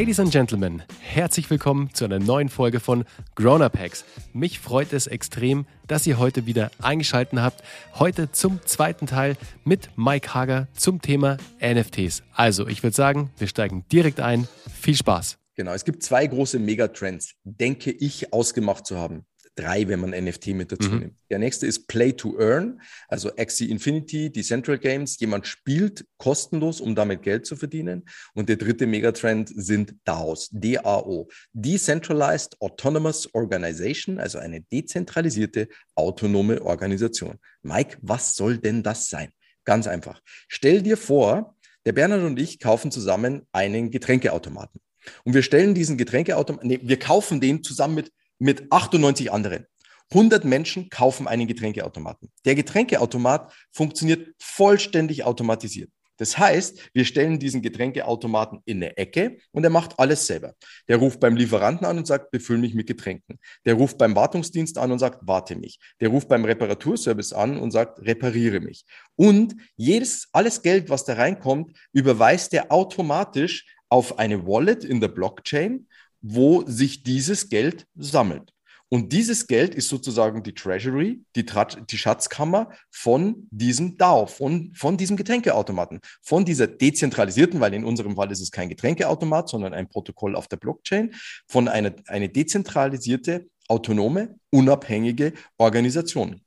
Ladies and Gentlemen, herzlich willkommen zu einer neuen Folge von Grown Up Hacks. Mich freut es extrem, dass ihr heute wieder eingeschaltet habt. Heute zum zweiten Teil mit Mike Hager zum Thema NFTs. Also, ich würde sagen, wir steigen direkt ein. Viel Spaß. Genau, es gibt zwei große Megatrends, denke ich, ausgemacht zu haben drei, wenn man NFT mit dazu mhm. nimmt. Der nächste ist Play to Earn, also Axie Infinity, die Central Games. Jemand spielt kostenlos, um damit Geld zu verdienen. Und der dritte Megatrend sind DAOs, DAO, Decentralized Autonomous Organization, also eine dezentralisierte autonome Organisation. Mike, was soll denn das sein? Ganz einfach. Stell dir vor, der Bernhard und ich kaufen zusammen einen Getränkeautomaten. Und wir stellen diesen Getränkeautomaten, nee, wir kaufen den zusammen mit mit 98 anderen. 100 Menschen kaufen einen Getränkeautomaten. Der Getränkeautomat funktioniert vollständig automatisiert. Das heißt, wir stellen diesen Getränkeautomaten in eine Ecke und er macht alles selber. Der ruft beim Lieferanten an und sagt, befüll mich mit Getränken. Der ruft beim Wartungsdienst an und sagt, warte mich. Der ruft beim Reparaturservice an und sagt, repariere mich. Und jedes, alles Geld, was da reinkommt, überweist er automatisch auf eine Wallet in der Blockchain wo sich dieses Geld sammelt. Und dieses Geld ist sozusagen die Treasury, die, die Schatzkammer von diesem DAO, von, von diesem Getränkeautomaten, von dieser dezentralisierten, weil in unserem Fall ist es kein Getränkeautomat, sondern ein Protokoll auf der Blockchain, von einer eine dezentralisierte, autonome, unabhängige Organisation.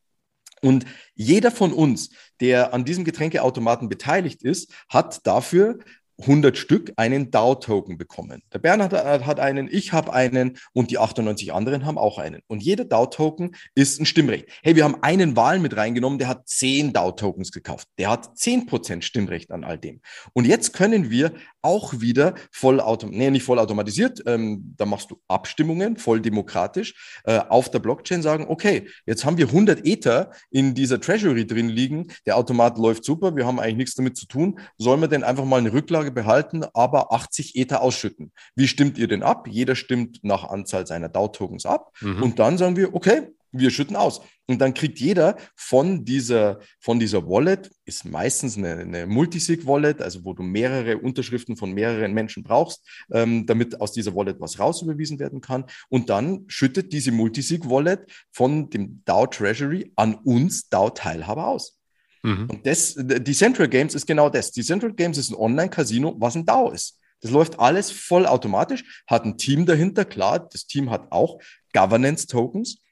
Und jeder von uns, der an diesem Getränkeautomaten beteiligt ist, hat dafür 100 Stück einen DAO-Token bekommen. Der Bernhard hat einen, ich habe einen und die 98 anderen haben auch einen. Und jeder DAO-Token ist ein Stimmrecht. Hey, wir haben einen Wahlen mit reingenommen, der hat 10 DAO-Tokens gekauft. Der hat 10% Stimmrecht an all dem. Und jetzt können wir auch wieder vollautomatisiert, nee, nicht vollautomatisiert, ähm, da machst du Abstimmungen, voll demokratisch, äh, auf der Blockchain sagen, okay, jetzt haben wir 100 Ether in dieser Treasury drin liegen, der Automat läuft super, wir haben eigentlich nichts damit zu tun, sollen wir denn einfach mal eine Rücklage behalten, aber 80 Ether ausschütten? Wie stimmt ihr denn ab? Jeder stimmt nach Anzahl seiner DAO-Tokens ab mhm. und dann sagen wir, okay, wir schütten aus. Und dann kriegt jeder von dieser, von dieser Wallet, ist meistens eine, eine Multisig-Wallet, also wo du mehrere Unterschriften von mehreren Menschen brauchst, ähm, damit aus dieser Wallet was rausüberwiesen werden kann. Und dann schüttet diese Multisig-Wallet von dem DAO Treasury an uns DAO-Teilhaber aus. Mhm. Und das, die Central Games ist genau das. Die Central Games ist ein Online-Casino, was ein DAO ist. Das läuft alles vollautomatisch, hat ein Team dahinter, klar, das Team hat auch Governance-Tokens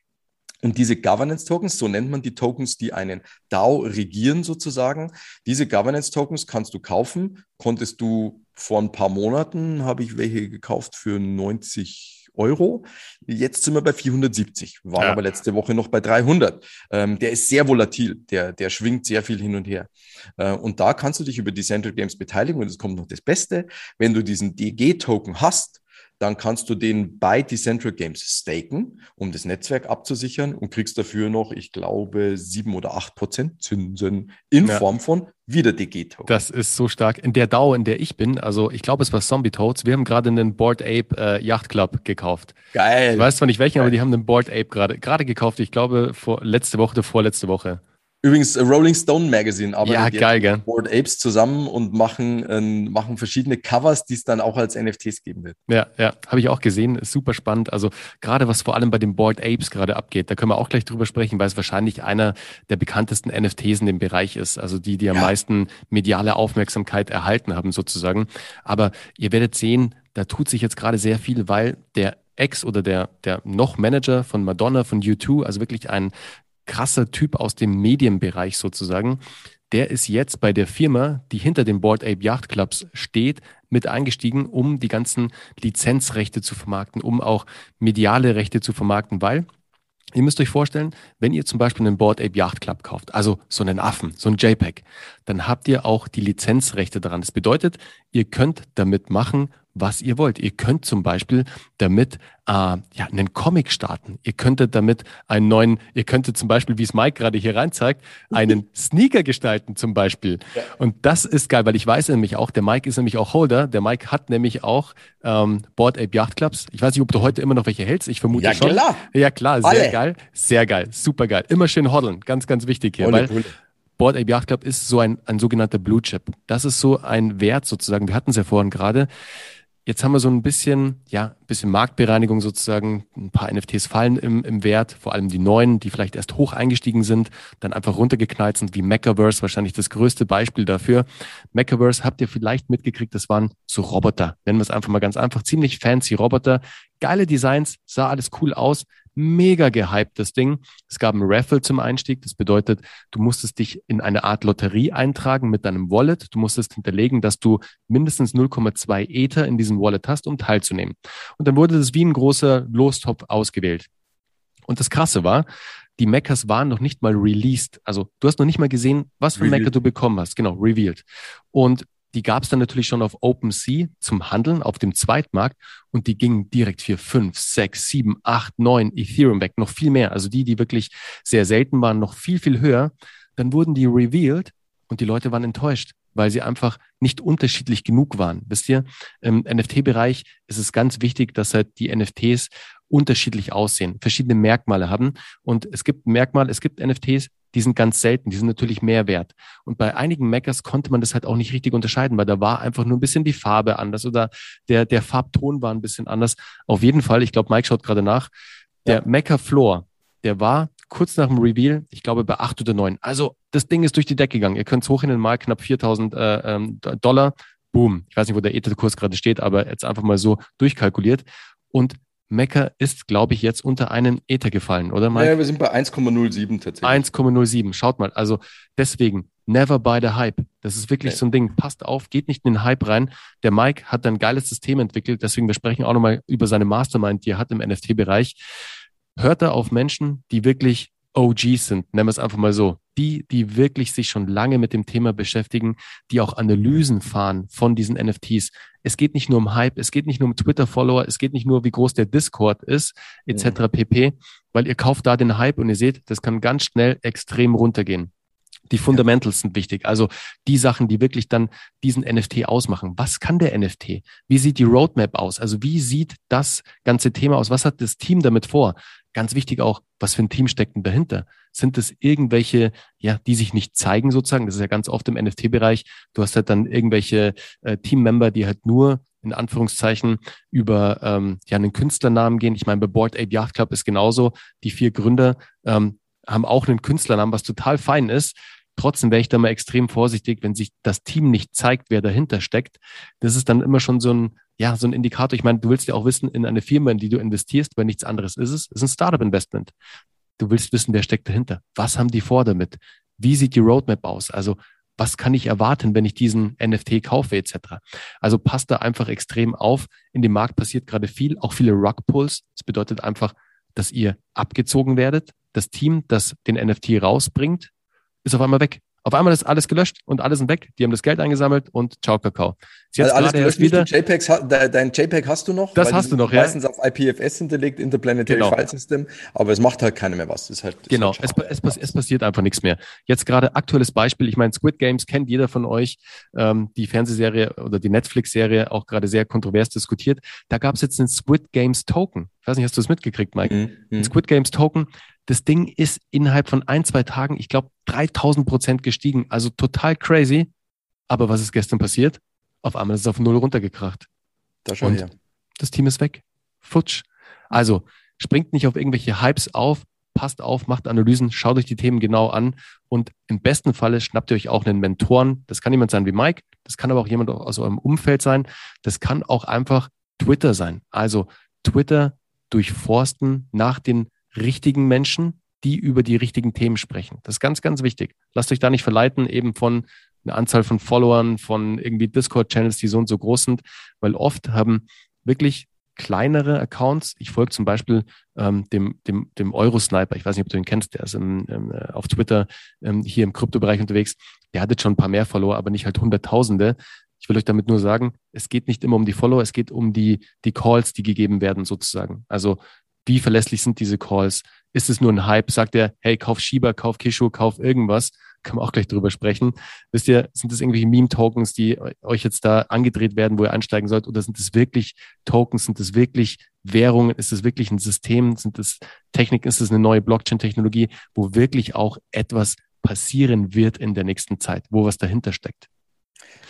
und diese Governance Tokens, so nennt man die Tokens, die einen DAO regieren sozusagen, diese Governance Tokens kannst du kaufen. Konntest du vor ein paar Monaten, habe ich welche gekauft für 90 Euro. Jetzt sind wir bei 470, waren ja. aber letzte Woche noch bei 300. Ähm, der ist sehr volatil, der, der schwingt sehr viel hin und her. Äh, und da kannst du dich über die Central Games beteiligen und es kommt noch das Beste. Wenn du diesen DG-Token hast, dann kannst du den bei Decentral Games staken, um das Netzwerk abzusichern und kriegst dafür noch, ich glaube, sieben oder acht Prozent Zinsen in ja. Form von wieder DG-Token. Das ist so stark. In der DAO, in der ich bin, also ich glaube, es war Zombie Toads, wir haben gerade einen Board Ape äh, Yacht Club gekauft. Geil. Ich weiß zwar nicht welchen, Geil. aber die haben einen Board Ape gerade gerade gekauft. Ich glaube, vor, letzte Woche oder vorletzte Woche. Übrigens, äh, Rolling Stone Magazine arbeitet ja, geil, mit Board Apes zusammen und machen, äh, machen verschiedene Covers, die es dann auch als NFTs geben wird. Ja, ja, habe ich auch gesehen. Ist super spannend. Also gerade was vor allem bei den Board Apes gerade abgeht, da können wir auch gleich drüber sprechen, weil es wahrscheinlich einer der bekanntesten NFTs in dem Bereich ist. Also die, die am ja. meisten mediale Aufmerksamkeit erhalten haben sozusagen. Aber ihr werdet sehen, da tut sich jetzt gerade sehr viel, weil der Ex oder der, der noch Manager von Madonna, von U2, also wirklich ein krasser Typ aus dem Medienbereich sozusagen. Der ist jetzt bei der Firma, die hinter den Board Ape Yacht Clubs steht, mit eingestiegen, um die ganzen Lizenzrechte zu vermarkten, um auch mediale Rechte zu vermarkten, weil Ihr müsst euch vorstellen, wenn ihr zum Beispiel einen Board Ape Yacht Club kauft, also so einen Affen, so ein JPEG, dann habt ihr auch die Lizenzrechte daran. Das bedeutet, ihr könnt damit machen, was ihr wollt. Ihr könnt zum Beispiel damit äh, ja, einen Comic starten. Ihr könntet damit einen neuen, ihr könntet zum Beispiel, wie es Mike gerade hier rein zeigt, einen Sneaker gestalten zum Beispiel. Ja. Und das ist geil, weil ich weiß nämlich auch, der Mike ist nämlich auch Holder. Der Mike hat nämlich auch ähm, Board Ape Yacht Clubs. Ich weiß nicht, ob du heute immer noch welche hältst. Ich vermute ja, schon. Klar. Ja klar, sehr Alle. geil. Sehr geil, super geil. Immer schön hodeln, ganz, ganz wichtig hier. Ohne weil, Board Ape Yacht Club ist so ein, ein sogenannter Blue Chip. Das ist so ein Wert sozusagen. Wir hatten es ja vorhin gerade Jetzt haben wir so ein bisschen, ja, ein bisschen Marktbereinigung sozusagen. Ein paar NFTs fallen im, im Wert, vor allem die neuen, die vielleicht erst hoch eingestiegen sind, dann einfach runtergeknallt sind, wie Mechaverse, wahrscheinlich das größte Beispiel dafür. Mechaverse habt ihr vielleicht mitgekriegt, das waren so Roboter. Nennen wir es einfach mal ganz einfach. Ziemlich fancy Roboter. Geile Designs, sah alles cool aus mega gehypt, das Ding. Es gab ein Raffle zum Einstieg. Das bedeutet, du musstest dich in eine Art Lotterie eintragen mit deinem Wallet. Du musstest hinterlegen, dass du mindestens 0,2 Ether in diesem Wallet hast, um teilzunehmen. Und dann wurde das wie ein großer Lostopf ausgewählt. Und das Krasse war, die Mechas waren noch nicht mal released. Also du hast noch nicht mal gesehen, was für ein Mecha du bekommen hast. Genau, revealed. Und die gab es dann natürlich schon auf OpenSea zum Handeln auf dem Zweitmarkt und die gingen direkt für fünf, sechs, sieben, acht, neun Ethereum weg, noch viel mehr. Also die, die wirklich sehr selten waren, noch viel, viel höher. Dann wurden die revealed und die Leute waren enttäuscht, weil sie einfach nicht unterschiedlich genug waren. Wisst ihr, im NFT-Bereich ist es ganz wichtig, dass halt die NFTs unterschiedlich aussehen, verschiedene Merkmale haben. Und es gibt Merkmale, es gibt NFTs, die sind ganz selten, die sind natürlich mehr wert. Und bei einigen Meckers konnte man das halt auch nicht richtig unterscheiden, weil da war einfach nur ein bisschen die Farbe anders oder der, der Farbton war ein bisschen anders. Auf jeden Fall, ich glaube, Mike schaut gerade nach, der ja. Mecker Floor, der war kurz nach dem Reveal, ich glaube bei acht oder neun. Also das Ding ist durch die Decke gegangen. Ihr könnt es hochhinnen mal knapp 4000 äh, ähm, Dollar. Boom. Ich weiß nicht, wo der Ether-Kurs gerade steht, aber jetzt einfach mal so durchkalkuliert. Und Mecca ist, glaube ich, jetzt unter einen Ether gefallen, oder Mike? Ja, wir sind bei 1,07 tatsächlich. 1,07. Schaut mal, also deswegen, never buy the hype. Das ist wirklich okay. so ein Ding. Passt auf, geht nicht in den Hype rein. Der Mike hat ein geiles System entwickelt, deswegen wir sprechen auch nochmal über seine Mastermind, die er hat im NFT-Bereich. Hört da auf Menschen, die wirklich OGs sind, nennen wir es einfach mal so, die, die wirklich sich schon lange mit dem Thema beschäftigen, die auch Analysen fahren von diesen NFTs. Es geht nicht nur um Hype, es geht nicht nur um Twitter-Follower, es geht nicht nur, wie groß der Discord ist, etc. Mhm. pp, weil ihr kauft da den Hype und ihr seht, das kann ganz schnell extrem runtergehen. Die Fundamentals sind wichtig. Also die Sachen, die wirklich dann diesen NFT ausmachen. Was kann der NFT? Wie sieht die Roadmap aus? Also wie sieht das ganze Thema aus? Was hat das Team damit vor? Ganz wichtig auch, was für ein Team steckt denn dahinter? Sind es irgendwelche, ja, die sich nicht zeigen sozusagen? Das ist ja ganz oft im NFT-Bereich. Du hast halt dann irgendwelche äh, Teammember, die halt nur in Anführungszeichen über ähm, ja einen Künstlernamen gehen. Ich meine, bei Board Ape Yacht Club ist genauso. Die vier Gründer ähm, haben auch einen Künstlernamen, was total fein ist. Trotzdem wäre ich da mal extrem vorsichtig, wenn sich das Team nicht zeigt, wer dahinter steckt. Das ist dann immer schon so ein, ja, so ein Indikator. Ich meine, du willst ja auch wissen, in eine Firma, in die du investierst, weil nichts anderes ist es, ist ein Startup-Investment. Du willst wissen, wer steckt dahinter. Was haben die vor damit? Wie sieht die Roadmap aus? Also, was kann ich erwarten, wenn ich diesen NFT kaufe, etc. Also passt da einfach extrem auf. In dem Markt passiert gerade viel, auch viele Rug-Pulls. Das bedeutet einfach, dass ihr abgezogen werdet. Das Team, das den NFT rausbringt, ist auf einmal weg. Auf einmal ist alles gelöscht und alle sind weg. Die haben das Geld eingesammelt und ciao Kakao. also alles gelöscht, wieder. JPEGs, dein JPEG hast du noch? Das hast du noch, ja. Meistens auf IPFS hinterlegt, Interplanetary genau. File System, aber es macht halt keiner mehr was. Ist halt, ist genau, halt es, es, es, passiert einfach nichts mehr. Jetzt gerade aktuelles Beispiel, ich meine, Squid Games kennt jeder von euch, ähm, die Fernsehserie oder die Netflix-Serie auch gerade sehr kontrovers diskutiert. Da gab es jetzt einen Squid Games Token. Ich weiß nicht, hast du es mitgekriegt, Mike? Mhm. Ein mhm. Squid Games Token, das Ding ist innerhalb von ein, zwei Tagen, ich glaube, 3000 Prozent gestiegen. Also total crazy. Aber was ist gestern passiert? Auf einmal ist es auf Null runtergekracht. Da schon, Und ja. das Team ist weg. Futsch. Also springt nicht auf irgendwelche Hypes auf, passt auf, macht Analysen, schaut euch die Themen genau an und im besten Falle schnappt ihr euch auch einen Mentoren. Das kann jemand sein wie Mike, das kann aber auch jemand aus eurem Umfeld sein. Das kann auch einfach Twitter sein. Also Twitter durchforsten nach den richtigen Menschen, die über die richtigen Themen sprechen. Das ist ganz, ganz wichtig. Lasst euch da nicht verleiten, eben von einer Anzahl von Followern, von irgendwie Discord-Channels, die so und so groß sind, weil oft haben wirklich kleinere Accounts. Ich folge zum Beispiel ähm, dem, dem, dem Eurosniper. Ich weiß nicht, ob du ihn kennst. Der ist im, im, äh, auf Twitter ähm, hier im Kryptobereich unterwegs. Der hat jetzt schon ein paar mehr Follower, aber nicht halt Hunderttausende. Ich will euch damit nur sagen, es geht nicht immer um die Follower, es geht um die, die Calls, die gegeben werden sozusagen. Also wie verlässlich sind diese Calls? Ist es nur ein Hype? Sagt er, hey, kauf Shiba, kauf Kishu, kauf irgendwas? Kann man auch gleich drüber sprechen. Wisst ihr, sind das irgendwelche Meme-Tokens, die euch jetzt da angedreht werden, wo ihr einsteigen sollt? Oder sind es wirklich Tokens? Sind es wirklich Währungen? Ist es wirklich ein System? Sind es Technik? Ist es eine neue Blockchain-Technologie, wo wirklich auch etwas passieren wird in der nächsten Zeit, wo was dahinter steckt?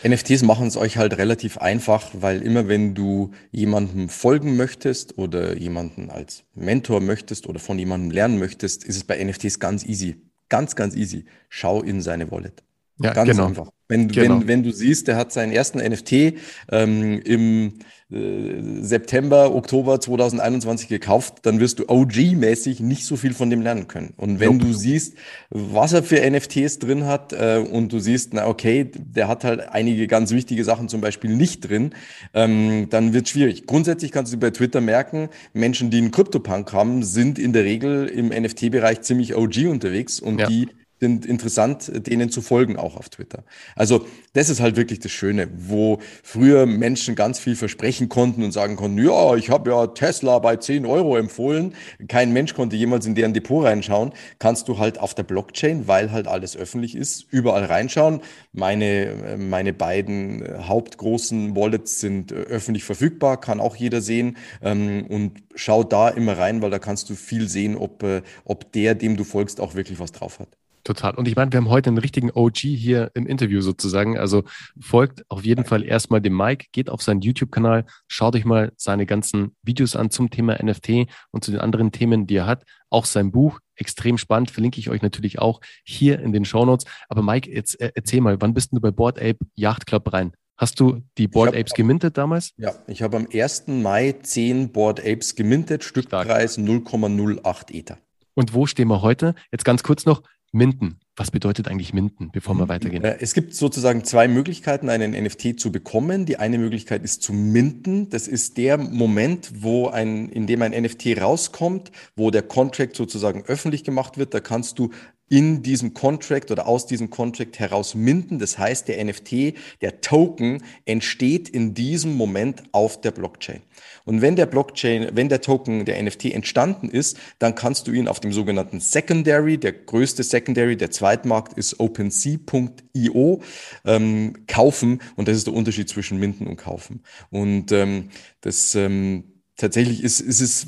NFTs machen es euch halt relativ einfach, weil immer wenn du jemandem folgen möchtest oder jemanden als Mentor möchtest oder von jemandem lernen möchtest, ist es bei NFTs ganz easy. Ganz, ganz easy. Schau in seine Wallet. Ja, ganz genau. einfach. Wenn, genau. wenn, wenn du siehst, der hat seinen ersten NFT ähm, im äh, September, Oktober 2021 gekauft, dann wirst du OG-mäßig nicht so viel von dem lernen können. Und wenn nope. du siehst, was er für NFTs drin hat äh, und du siehst, na okay, der hat halt einige ganz wichtige Sachen zum Beispiel nicht drin, ähm, dann wird schwierig. Grundsätzlich kannst du bei Twitter merken, Menschen, die einen Crypto-Punk haben, sind in der Regel im NFT-Bereich ziemlich OG unterwegs und ja. die sind interessant, denen zu folgen, auch auf Twitter. Also das ist halt wirklich das Schöne, wo früher Menschen ganz viel versprechen konnten und sagen konnten, ja, ich habe ja Tesla bei 10 Euro empfohlen. Kein Mensch konnte jemals in deren Depot reinschauen. Kannst du halt auf der Blockchain, weil halt alles öffentlich ist, überall reinschauen. Meine, meine beiden hauptgroßen Wallets sind öffentlich verfügbar, kann auch jeder sehen. Ähm, und schau da immer rein, weil da kannst du viel sehen, ob, äh, ob der, dem du folgst, auch wirklich was drauf hat. Total. Und ich meine, wir haben heute einen richtigen OG hier im Interview sozusagen. Also folgt auf jeden Fall erstmal dem Mike, geht auf seinen YouTube-Kanal, schaut euch mal seine ganzen Videos an zum Thema NFT und zu den anderen Themen, die er hat. Auch sein Buch, extrem spannend, verlinke ich euch natürlich auch hier in den Show Notes. Aber Mike, jetzt äh, erzähl mal, wann bist du bei Board Ape Yacht Club rein? Hast du die Board Apes gemintet damals? Ja, ich habe am 1. Mai 10 Board Apes gemintet, Stückpreis 0,08 Ether. Und wo stehen wir heute? Jetzt ganz kurz noch, Minden. Was bedeutet eigentlich Minden, bevor wir weitergehen? Äh, es gibt sozusagen zwei Möglichkeiten, einen NFT zu bekommen. Die eine Möglichkeit ist zu minden. Das ist der Moment, wo ein, in dem ein NFT rauskommt, wo der Contract sozusagen öffentlich gemacht wird. Da kannst du in diesem Contract oder aus diesem Contract heraus minden. Das heißt, der NFT, der Token entsteht in diesem Moment auf der Blockchain. Und wenn der Blockchain, wenn der Token, der NFT entstanden ist, dann kannst du ihn auf dem sogenannten Secondary, der größte Secondary, der Zweitmarkt ist OpenSea.io, ähm, kaufen. Und das ist der Unterschied zwischen Minden und Kaufen. Und ähm, das ähm, tatsächlich ist, ist es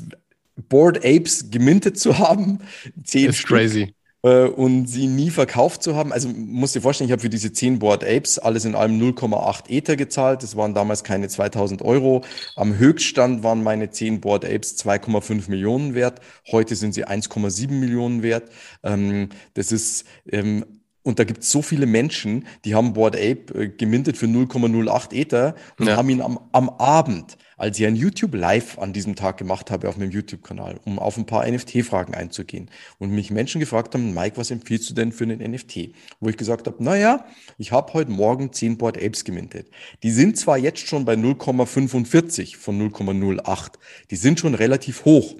Board Apes gemintet zu haben. Zehn ist Stück. crazy äh, und sie nie verkauft zu haben. Also musst dir vorstellen, ich habe für diese 10 Board Apes alles in allem 0,8 Ether gezahlt. Das waren damals keine 2000 Euro. Am Höchststand waren meine 10 Board Apes 2,5 Millionen wert. Heute sind sie 1,7 Millionen wert. Ähm, das ist ähm, und da gibt es so viele Menschen, die haben Board Ape äh, gemintet für 0,08 Ether und ja. haben ihn am, am Abend als ich ein YouTube Live an diesem Tag gemacht habe auf meinem YouTube-Kanal, um auf ein paar NFT-Fragen einzugehen. Und mich Menschen gefragt haben, Mike, was empfiehlst du denn für einen NFT? Wo ich gesagt habe, naja, ich habe heute Morgen 10 Board Apes gemintet. Die sind zwar jetzt schon bei 0,45 von 0,08. Die sind schon relativ hoch.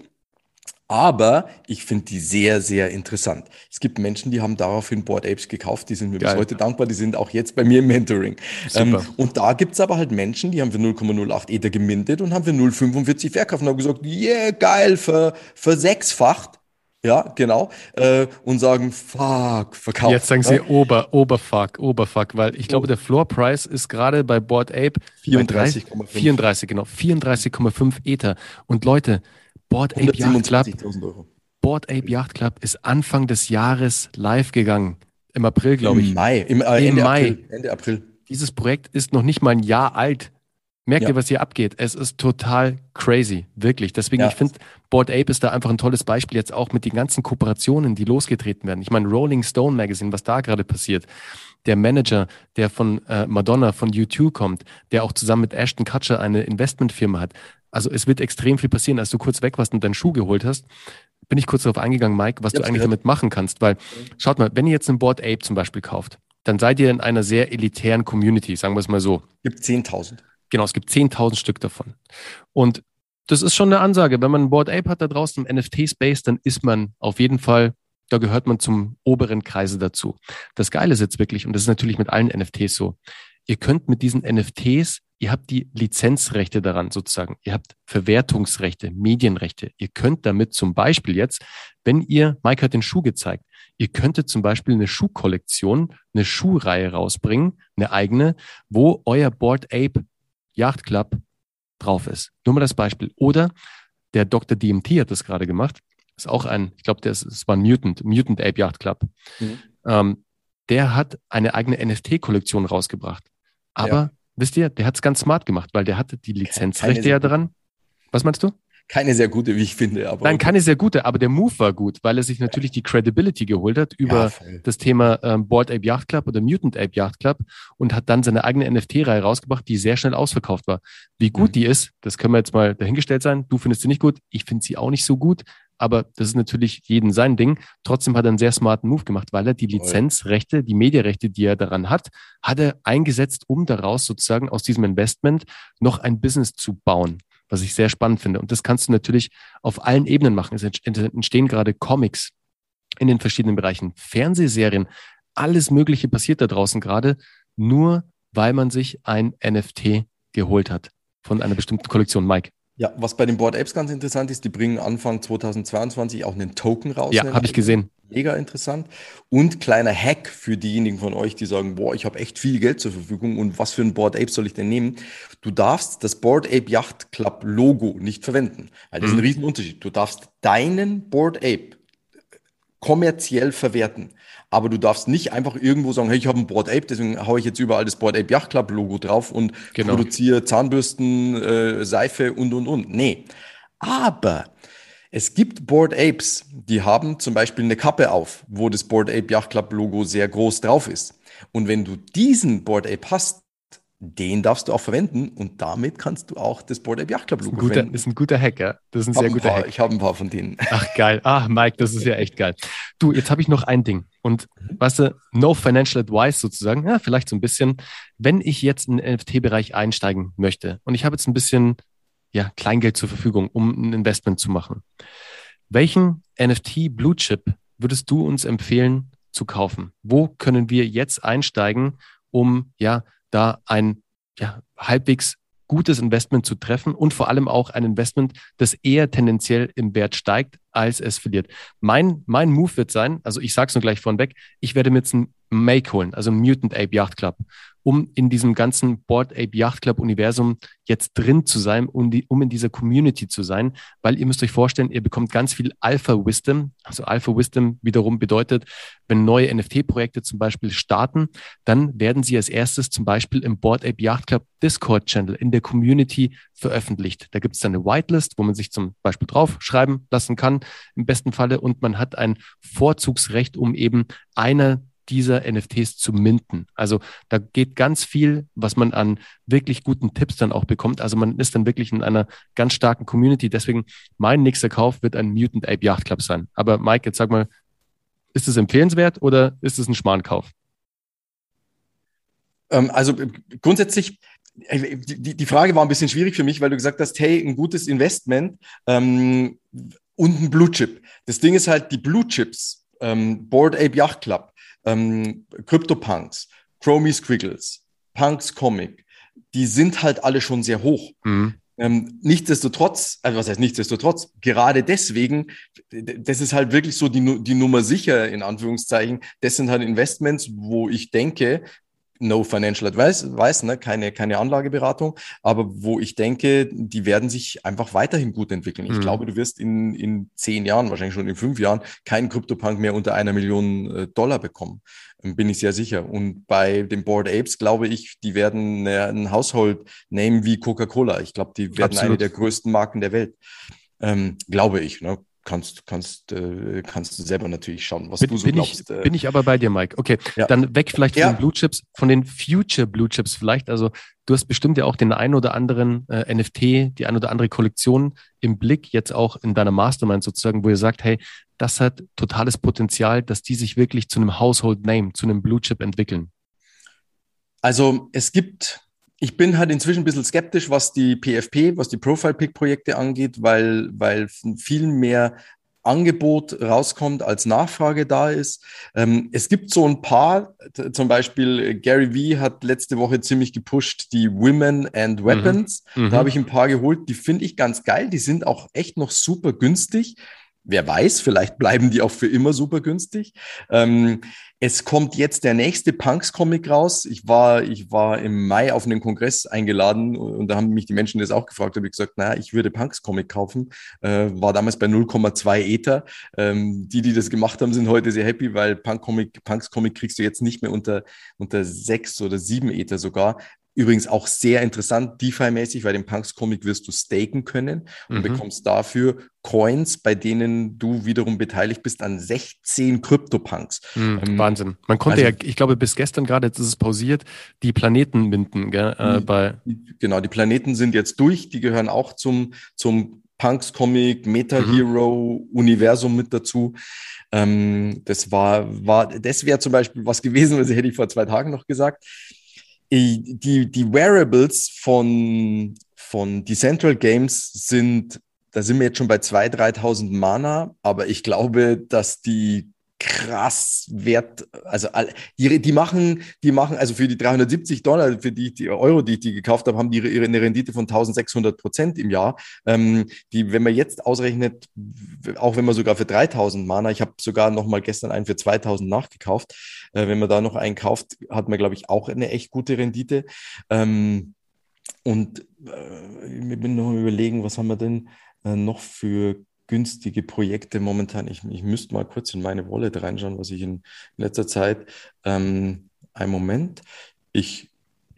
Aber ich finde die sehr, sehr interessant. Es gibt Menschen, die haben daraufhin Board Apes gekauft, die sind mir Geil. bis heute dankbar, die sind auch jetzt bei mir im Mentoring. Ähm, und da gibt's aber halt Menschen, die haben für 0,08 Ether gemintet und haben für 0,45 verkauft und haben gesagt, yeah, geil, ver, versechsfacht. Ja, genau. Äh, und sagen, fuck, verkauft. Jetzt sagen sie Ober, Oberfuck, Oberfuck, weil ich glaube, oh. der Floor Price ist gerade bei Board Ape 34,5. 34, genau, 34,5 Ether. Und Leute, Board Ape Yacht Club. Board Ape Yacht Club ist Anfang des Jahres live gegangen. Im April, glaube ich. Im Mai. Im, äh, Ende Mai. April. Ende April. Dieses Projekt ist noch nicht mal ein Jahr alt. Merkt ja. ihr, was hier abgeht? Es ist total crazy, wirklich. Deswegen, ja. ich finde, Board Ape ist da einfach ein tolles Beispiel jetzt auch mit den ganzen Kooperationen, die losgetreten werden. Ich meine, Rolling Stone Magazine, was da gerade passiert. Der Manager, der von äh, Madonna, von U2 kommt, der auch zusammen mit Ashton Kutcher eine Investmentfirma hat. Also es wird extrem viel passieren. Als du kurz weg warst und deinen Schuh geholt hast, bin ich kurz darauf eingegangen, Mike, was du eigentlich gehört. damit machen kannst. Weil, schaut mal, wenn ihr jetzt ein Board Ape zum Beispiel kauft, dann seid ihr in einer sehr elitären Community, sagen wir es mal so. Gibt 10.000. Genau, es gibt 10.000 Stück davon. Und das ist schon eine Ansage. Wenn man ein Board Ape hat da draußen im NFT-Space, dann ist man auf jeden Fall, da gehört man zum oberen Kreise dazu. Das Geile ist jetzt wirklich, und das ist natürlich mit allen NFTs so, ihr könnt mit diesen NFTs Ihr habt die Lizenzrechte daran sozusagen. Ihr habt Verwertungsrechte, Medienrechte. Ihr könnt damit zum Beispiel jetzt, wenn ihr, Mike hat den Schuh gezeigt, ihr könntet zum Beispiel eine Schuhkollektion, eine Schuhreihe rausbringen, eine eigene, wo euer Board Ape Yacht Club drauf ist. Nur mal das Beispiel. Oder der Dr. DMT hat das gerade gemacht. Ist auch ein, ich glaube, das war ein Mutant, Mutant Ape Yacht Club. Mhm. Ähm, der hat eine eigene NFT-Kollektion rausgebracht Aber ja. wisst ihr, der hat es ganz smart gemacht, weil der hatte die Lizenzrechte ja daran. Was meinst du? keine sehr gute, wie ich finde. Aber Nein, keine sehr gute, aber der Move war gut, weil er sich natürlich die Credibility geholt hat über ja, das Thema ähm, Board Ape Yacht Club oder Mutant Ape Yacht Club und hat dann seine eigene NFT-Reihe rausgebracht, die sehr schnell ausverkauft war. Wie gut mhm. die ist, das können wir jetzt mal dahingestellt sein. Du findest sie nicht gut, ich finde sie auch nicht so gut, aber das ist natürlich jeden sein Ding. Trotzdem hat er einen sehr smarten Move gemacht, weil er die Lizenzrechte, die Mediarechte, die er daran hat, hat er eingesetzt, um daraus sozusagen aus diesem Investment noch ein Business zu bauen was ich sehr spannend finde. Und das kannst du natürlich auf allen Ebenen machen. Es entstehen gerade Comics in den verschiedenen Bereichen, Fernsehserien, alles Mögliche passiert da draußen gerade, nur weil man sich ein NFT geholt hat von einer bestimmten Kollektion. Mike. Ja, was bei den Board Apes ganz interessant ist, die bringen Anfang 2022 auch einen Token raus. Ja, habe ich gesehen. Mega interessant. Und kleiner Hack für diejenigen von euch, die sagen, boah, ich habe echt viel Geld zur Verfügung und was für ein Board Ape soll ich denn nehmen? Du darfst das Board Ape Yacht Club Logo nicht verwenden. Weil das mhm. ist ein. Riesenunterschied. Du darfst deinen Board Ape kommerziell verwerten. Aber du darfst nicht einfach irgendwo sagen, hey, ich habe ein Board Ape, deswegen haue ich jetzt überall das Board Ape Yacht Club Logo drauf und genau. produziere Zahnbürsten, äh, Seife und, und, und. Nee. Aber es gibt Board Apes, die haben zum Beispiel eine Kappe auf, wo das Board Ape Yacht Club Logo sehr groß drauf ist. Und wenn du diesen Board Ape hast, den darfst du auch verwenden und damit kannst du auch das Board Ape Yacht Club Logo guter, verwenden. Ist ein guter Hacker. Das ist ein sehr guter paar, Hack. Ich habe ein paar von denen. Ach geil. Ah, Mike, das ist ja echt geil. Du, jetzt habe ich noch ein Ding. Und weißt du, no financial advice sozusagen, ja, vielleicht so ein bisschen. Wenn ich jetzt in den NFT-Bereich einsteigen möchte und ich habe jetzt ein bisschen ja, Kleingeld zur Verfügung, um ein Investment zu machen. Welchen NFT Blue Chip würdest du uns empfehlen zu kaufen? Wo können wir jetzt einsteigen, um ja da ein ja, halbwegs gutes Investment zu treffen und vor allem auch ein Investment, das eher tendenziell im Wert steigt, als es verliert. Mein, mein Move wird sein, also ich sage es nur gleich vorweg, ich werde mir jetzt ein Make holen, also Mutant Ape Yacht Club um in diesem ganzen Board Ape Yacht Club Universum jetzt drin zu sein, um, die, um in dieser Community zu sein, weil ihr müsst euch vorstellen, ihr bekommt ganz viel Alpha Wisdom. Also Alpha Wisdom wiederum bedeutet, wenn neue NFT-Projekte zum Beispiel starten, dann werden sie als erstes zum Beispiel im Board Ape Yacht Club Discord Channel in der Community veröffentlicht. Da gibt es dann eine Whitelist, wo man sich zum Beispiel draufschreiben lassen kann, im besten Falle, und man hat ein Vorzugsrecht, um eben einer dieser NFTs zu minten. Also da geht ganz viel, was man an wirklich guten Tipps dann auch bekommt. Also man ist dann wirklich in einer ganz starken Community. Deswegen mein nächster Kauf wird ein Mutant Ape Yacht Club sein. Aber Mike, jetzt sag mal, ist es empfehlenswert oder ist es ein Schmarrnkauf? Ähm, also grundsätzlich, äh, die, die Frage war ein bisschen schwierig für mich, weil du gesagt hast, hey, ein gutes Investment ähm, und ein Blue Chip. Das Ding ist halt, die Blue Chips, ähm, Board Ape Yacht Club, ähm, CryptoPunks, Chromie Squiggles, Punks Comic, die sind halt alle schon sehr hoch. Mhm. Ähm, nichtsdestotrotz, also was heißt nichtsdestotrotz, gerade deswegen, das ist halt wirklich so die, die Nummer sicher, in Anführungszeichen. Das sind halt Investments, wo ich denke, no financial advice, weiß, ne, keine, keine Anlageberatung, aber wo ich denke, die werden sich einfach weiterhin gut entwickeln. Ich mhm. glaube, du wirst in, in zehn Jahren, wahrscheinlich schon in fünf Jahren, keinen Crypto-Punk mehr unter einer Million äh, Dollar bekommen. Ähm, bin ich sehr sicher. Und bei den Board Apes glaube ich, die werden äh, ein Household nehmen wie Coca-Cola. Ich glaube, die werden Absolut. eine der größten Marken der Welt. Ähm, glaube ich. Ne? Kannst, kannst, äh, kannst du selber natürlich schauen, was bin, du so bin glaubst. Ich, äh. bin ich aber bei dir, Mike. Okay, ja. dann weg vielleicht von ja. den Blue Chips, von den Future Blue Chips vielleicht. Also du hast bestimmt ja auch den ein oder anderen äh, NFT, die ein oder andere Kollektion im Blick, jetzt auch in deiner Mastermind sozusagen, wo ihr sagt, hey, das hat totales Potenzial, dass die sich wirklich zu einem Household Name, zu einem Blue Chip entwickeln. Also es gibt ich bin halt inzwischen ein bisschen skeptisch, was die PFP, was die Profile-Pick-Projekte angeht, weil, weil viel mehr Angebot rauskommt, als Nachfrage da ist. Ähm, es gibt so ein paar, zum Beispiel Gary Vee hat letzte Woche ziemlich gepusht, die Women and mhm. Weapons. Mhm. Da habe ich ein paar geholt, die finde ich ganz geil. Die sind auch echt noch super günstig. Wer weiß, vielleicht bleiben die auch für immer super günstig. Ähm, es kommt jetzt der nächste Punks-Comic raus. Ich war, ich war im Mai auf einen Kongress eingeladen und da haben mich die Menschen das auch gefragt. Da habe ich gesagt, naja, ich würde Punks-Comic kaufen. Äh, war damals bei 0,2 Ether. Ähm, die, die das gemacht haben, sind heute sehr happy, weil Punk-Comic, Punks-Comic kriegst du jetzt nicht mehr unter, unter 6 oder 7 Ether sogar Übrigens auch sehr interessant, DeFi-mäßig, weil den Punks-Comic wirst du staken können und mhm. bekommst dafür Coins, bei denen du wiederum beteiligt bist an 16 Krypto-Punks. Mhm, ähm, Wahnsinn. Man konnte also, ja, ich glaube, bis gestern gerade, jetzt ist es pausiert, die Planeten minden. Gell, äh, bei genau, die Planeten sind jetzt durch, die gehören auch zum, zum Punks-Comic, Meta-Hero-Universum mhm. mit dazu. Ähm, das war, war, das wäre zum Beispiel was gewesen, was hätte ich vor zwei Tagen noch gesagt die, die Wearables von, von Decentral Games sind, da sind wir jetzt schon bei 2.000, 3.000 Mana, aber ich glaube, dass die krass wert, also die, die machen, die machen, also für die 370 Dollar, für die, die Euro, die ich die gekauft habe, haben die ihre, eine Rendite von 1600 Prozent im Jahr. Ähm, die, wenn man jetzt ausrechnet, auch wenn man sogar für 3000 Mana, ich habe sogar noch mal gestern einen für 2000 nachgekauft, äh, wenn man da noch einen kauft, hat man, glaube ich, auch eine echt gute Rendite. Ähm, und äh, ich bin noch überlegen, was haben wir denn äh, noch für günstige Projekte momentan. Ich, ich müsste mal kurz in meine Wallet reinschauen, was ich in letzter Zeit. Ähm, ein Moment. Ich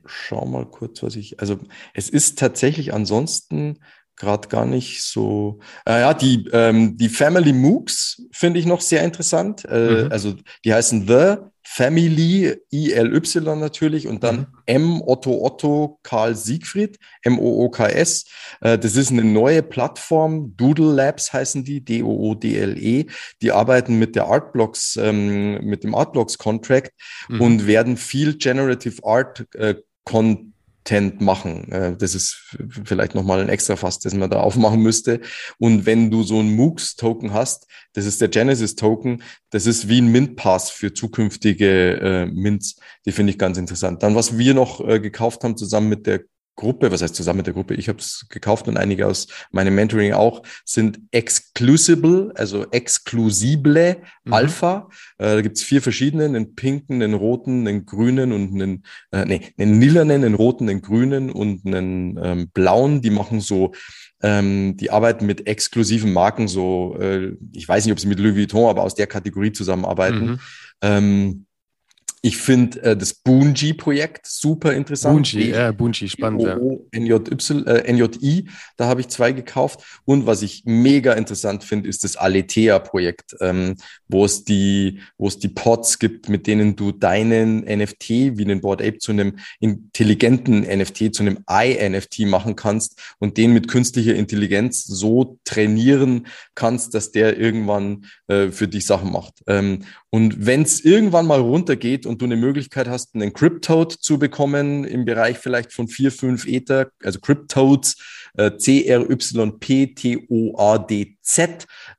schaue mal kurz, was ich. Also es ist tatsächlich ansonsten gerade gar nicht so. Äh, ja, die, ähm, die Family Mooks finde ich noch sehr interessant. Äh, mhm. Also die heißen The Family, ILY natürlich, und dann mhm. M Otto Otto Karl Siegfried, M-O-O-K-S. Äh, das ist eine neue Plattform, Doodle Labs heißen die, D-O-O-D-L-E. Die arbeiten mit der Artblocks, ähm, mit dem Artblocks Contract mhm. und werden viel Generative Art äh, Content Content machen. Äh, das ist vielleicht nochmal ein extra Fass, das man da aufmachen müsste. Und wenn du so ein MOOCs-Token hast, das ist der Genesis-Token, das ist wie ein Mint-Pass für zukünftige äh, Mints. Die finde ich ganz interessant. Dann, was wir noch äh, gekauft haben, zusammen mit der Gruppe, was heißt zusammen mit der Gruppe, ich habe es gekauft und einige aus meinem Mentoring auch, sind exclusible, also exklusible mhm. Alpha. Äh, da gibt's vier verschiedene, einen pinken, einen roten, einen grünen und einen, äh, nee, einen lilanen, einen roten, einen grünen und einen ähm, blauen. Die machen so ähm, die arbeiten mit exklusiven Marken, so, äh, ich weiß nicht, ob sie mit Louis Vuitton, aber aus der Kategorie zusammenarbeiten. Mhm. Ähm, ich finde äh, das Bungie-Projekt super interessant. Bungie, ja, Bungie, spannend. Ja. NJY, äh, NJI, da habe ich zwei gekauft. Und was ich mega interessant finde, ist das Aletea-Projekt, ähm, wo es die, wo es die Pods gibt, mit denen du deinen NFT wie den Board Ape zu einem intelligenten NFT, zu einem I-NFT machen kannst und den mit künstlicher Intelligenz so trainieren kannst, dass der irgendwann äh, für dich Sachen macht. Ähm, und wenn es irgendwann mal runtergeht und du eine Möglichkeit hast, einen Cryptode zu bekommen im Bereich vielleicht von 4, 5 Ether, also Cryptodes, äh, C-R-Y-P-T-O-A-D-Z,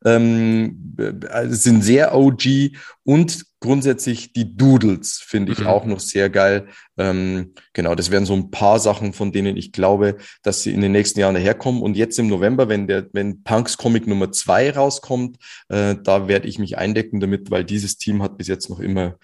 ähm, äh, sind sehr OG und grundsätzlich die Doodles finde ich mhm. auch noch sehr geil. Ähm, genau, das wären so ein paar Sachen, von denen ich glaube, dass sie in den nächsten Jahren daherkommen. Und jetzt im November, wenn der, wenn Punks Comic Nummer zwei rauskommt, äh, da werde ich mich eindecken damit, weil dieses Team hat bis jetzt noch immer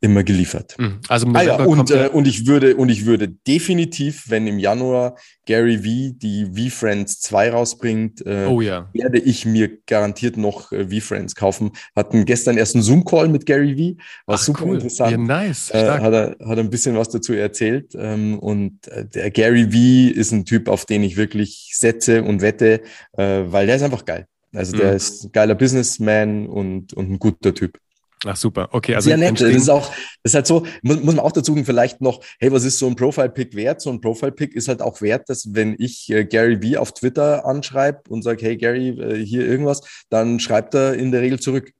immer geliefert. Mhm. Also ah, ja, und, äh, und ich würde und ich würde definitiv, wenn im Januar Gary V die V-Friends 2 rausbringt, äh, oh, ja. werde ich mir garantiert noch äh, V-Friends kaufen. Hatten gestern erst einen Zoom-Call mit Gary V, war Ach, super cool. interessant. Ja, nice. Äh, hat, er, hat ein bisschen was dazu erzählt. Ähm, und äh, der Gary V ist ein Typ, auf den ich wirklich setze und wette, äh, weil der ist einfach geil. Also der mhm. ist ein geiler Businessman und, und ein guter Typ. Ach super, okay. Also Sehr nett. Das ist auch, das ist halt so, muss, muss man auch dazu sagen, vielleicht noch, hey, was ist so ein Profile-Pick wert? So ein Profile-Pick ist halt auch wert, dass wenn ich äh, Gary V auf Twitter anschreibe und sage, hey Gary, äh, hier irgendwas, dann schreibt er in der Regel zurück.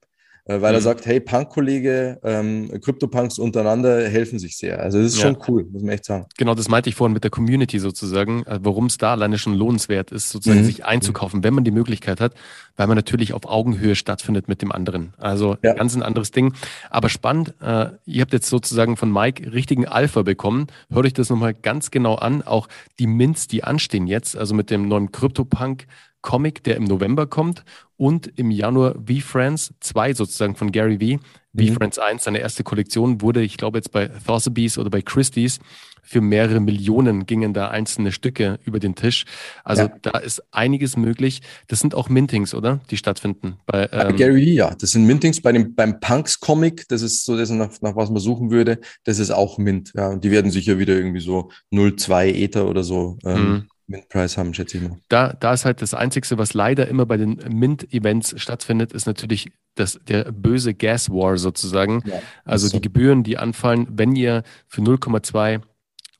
Äh, weil mhm. er sagt, hey, Punk-Kollege, ähm, Crypto-Punks untereinander helfen sich sehr. Also das ist ja. schon cool, muss man echt sagen. Genau, das meinte ich vorhin mit der Community sozusagen, äh, warum es da alleine schon lohnenswert ist, sozusagen mhm. sich einzukaufen, wenn man die Möglichkeit hat, weil man natürlich auf Augenhöhe stattfindet mit dem anderen. Also ja. ganz ein anderes Ding. Aber spannend, äh, ihr habt jetzt sozusagen von Mike richtigen Alpha bekommen. Hört euch das nochmal ganz genau an. Auch die Mints, die anstehen jetzt, also mit dem neuen Crypto-Punk Comic, der im November kommt und im Januar V-Friends 2 sozusagen von Gary V. Mhm. V-Friends 1, seine erste Kollektion, wurde, ich glaube jetzt bei Thotheby's oder bei Christie's, für mehrere Millionen gingen da einzelne Stücke über den Tisch. Also ja. da ist einiges möglich. Das sind auch Mintings, oder? Die stattfinden. Bei, ähm Gary V, ja. Das sind Mintings bei dem, beim Punks-Comic, das ist so das, nach, nach was man suchen würde, das ist auch Mint. Ja. Und die werden sicher wieder irgendwie so 0,2 Ether oder so ähm, mhm. Mint-Preis haben, schätze ich mal. Da, da ist halt das Einzige, was leider immer bei den Mint-Events stattfindet, ist natürlich das, der böse Gas War sozusagen. Ja, also so. die Gebühren, die anfallen, wenn ihr für 0,2,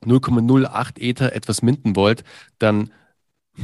0,08 Ether etwas minten wollt, dann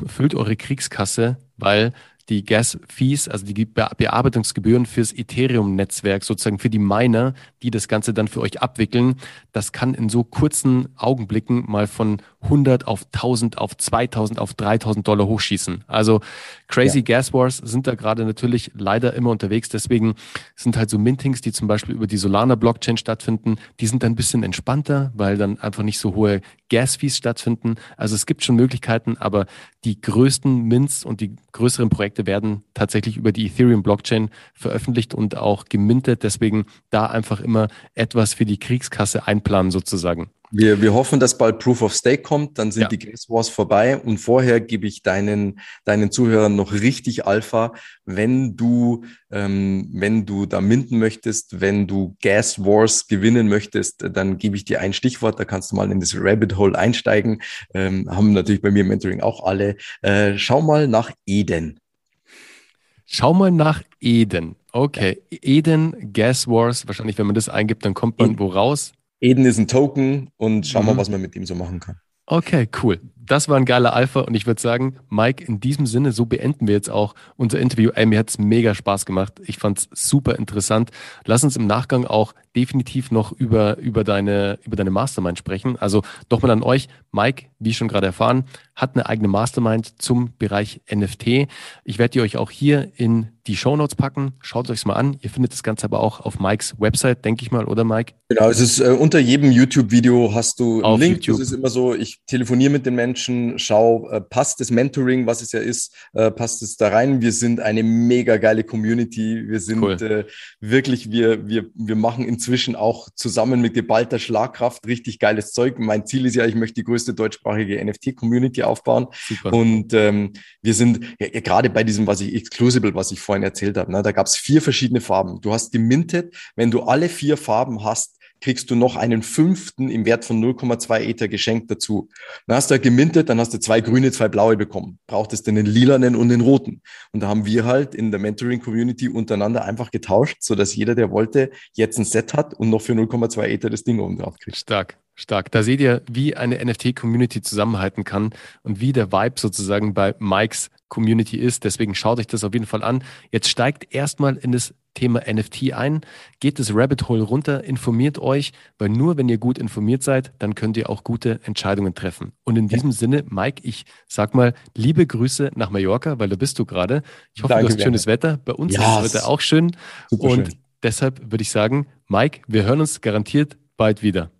füllt eure Kriegskasse, weil die Gas-Fees, also die Bearbeitungsgebühren fürs Ethereum-Netzwerk, sozusagen für die Miner, die das Ganze dann für euch abwickeln, das kann in so kurzen Augenblicken mal von 100 auf 1000, auf 2000, auf 3000 Dollar hochschießen. Also crazy ja. Gas Wars sind da gerade natürlich leider immer unterwegs. Deswegen sind halt so Mintings, die zum Beispiel über die Solana Blockchain stattfinden, die sind dann ein bisschen entspannter, weil dann einfach nicht so hohe Gas-Fees stattfinden. Also es gibt schon Möglichkeiten, aber die größten Mints und die größeren Projekte werden tatsächlich über die Ethereum Blockchain veröffentlicht und auch gemintet. Deswegen da einfach immer etwas für die Kriegskasse einplanen sozusagen. Wir, wir hoffen, dass bald Proof of Stake kommt, dann sind ja. die Gas Wars vorbei und vorher gebe ich deinen, deinen Zuhörern noch richtig Alpha, wenn du, ähm, wenn du da minden möchtest, wenn du Gas Wars gewinnen möchtest, dann gebe ich dir ein Stichwort, da kannst du mal in das Rabbit Hole einsteigen, ähm, haben natürlich bei mir im Mentoring auch alle. Äh, schau mal nach Eden. Schau mal nach Eden. Okay, Eden Gas Wars, wahrscheinlich, wenn man das eingibt, dann kommt man wo raus? Eden ist ein Token und schauen wir, mhm. was man mit ihm so machen kann. Okay, cool. Das war ein geiler Alpha und ich würde sagen, Mike, in diesem Sinne, so beenden wir jetzt auch unser Interview. Ey, mir hat es mega Spaß gemacht. Ich fand es super interessant. Lass uns im Nachgang auch definitiv noch über, über, deine, über deine Mastermind sprechen. Also doch mal an euch. Mike, wie schon gerade erfahren, hat eine eigene Mastermind zum Bereich NFT. Ich werde die euch auch hier in die Show Notes packen. Schaut euch mal an. Ihr findet das Ganze aber auch auf Mikes Website, denke ich mal, oder Mike? Genau, es ist äh, unter jedem YouTube-Video hast du einen auf Link. YouTube. Das ist immer so, ich telefoniere mit den Menschen, schau, äh, passt das Mentoring, was es ja ist, äh, passt es da rein. Wir sind eine mega geile Community. Wir sind cool. äh, wirklich, wir, wir, wir machen inzwischen auch zusammen mit geballter Schlagkraft richtig geiles Zeug. Mein Ziel ist ja, ich möchte die größte deutschsprachige NFT-Community aufbauen. Super. Und ähm, wir sind ja, gerade bei diesem, was ich Exclusible, was ich vorhin erzählt habe, ne, da gab es vier verschiedene Farben. Du hast gemintet, wenn du alle vier Farben hast, kriegst du noch einen fünften im Wert von 0,2 Ether geschenkt dazu. Dann hast du gemintet, dann hast du zwei grüne, zwei blaue bekommen. Brauchtest den lilanen und den roten. Und da haben wir halt in der Mentoring-Community untereinander einfach getauscht, sodass jeder, der wollte, jetzt ein Set hat und noch für 0,2 Ether das Ding oben drauf kriegt. Stark. Stark. Da seht ihr, wie eine NFT-Community zusammenhalten kann und wie der Vibe sozusagen bei Mikes Community ist. Deswegen schaut euch das auf jeden Fall an. Jetzt steigt erstmal in das Thema NFT ein, geht das Rabbit Hole runter, informiert euch, weil nur wenn ihr gut informiert seid, dann könnt ihr auch gute Entscheidungen treffen. Und in diesem. Sinne, Mike, ich sag mal, liebe Grüße nach Mallorca, weil da bist du gerade. Ich hoffe, Danke, du hast schönes Wetter. Bei uns yes. ist das Wetter auch schön. Super und schön. deshalb würde ich sagen, Mike, wir hören uns garantiert bald wieder.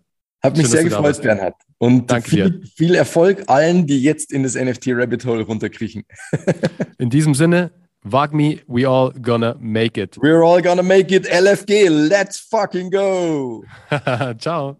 Hat mich Schön, sehr gefreut, Bernhard. Und Danke viel, viel Erfolg allen, die jetzt in das NFT Rabbit Hole runterkriechen. in diesem Sinne, Wagmi, we all gonna make it. We're all gonna make it. LFG, let's fucking go. Ciao.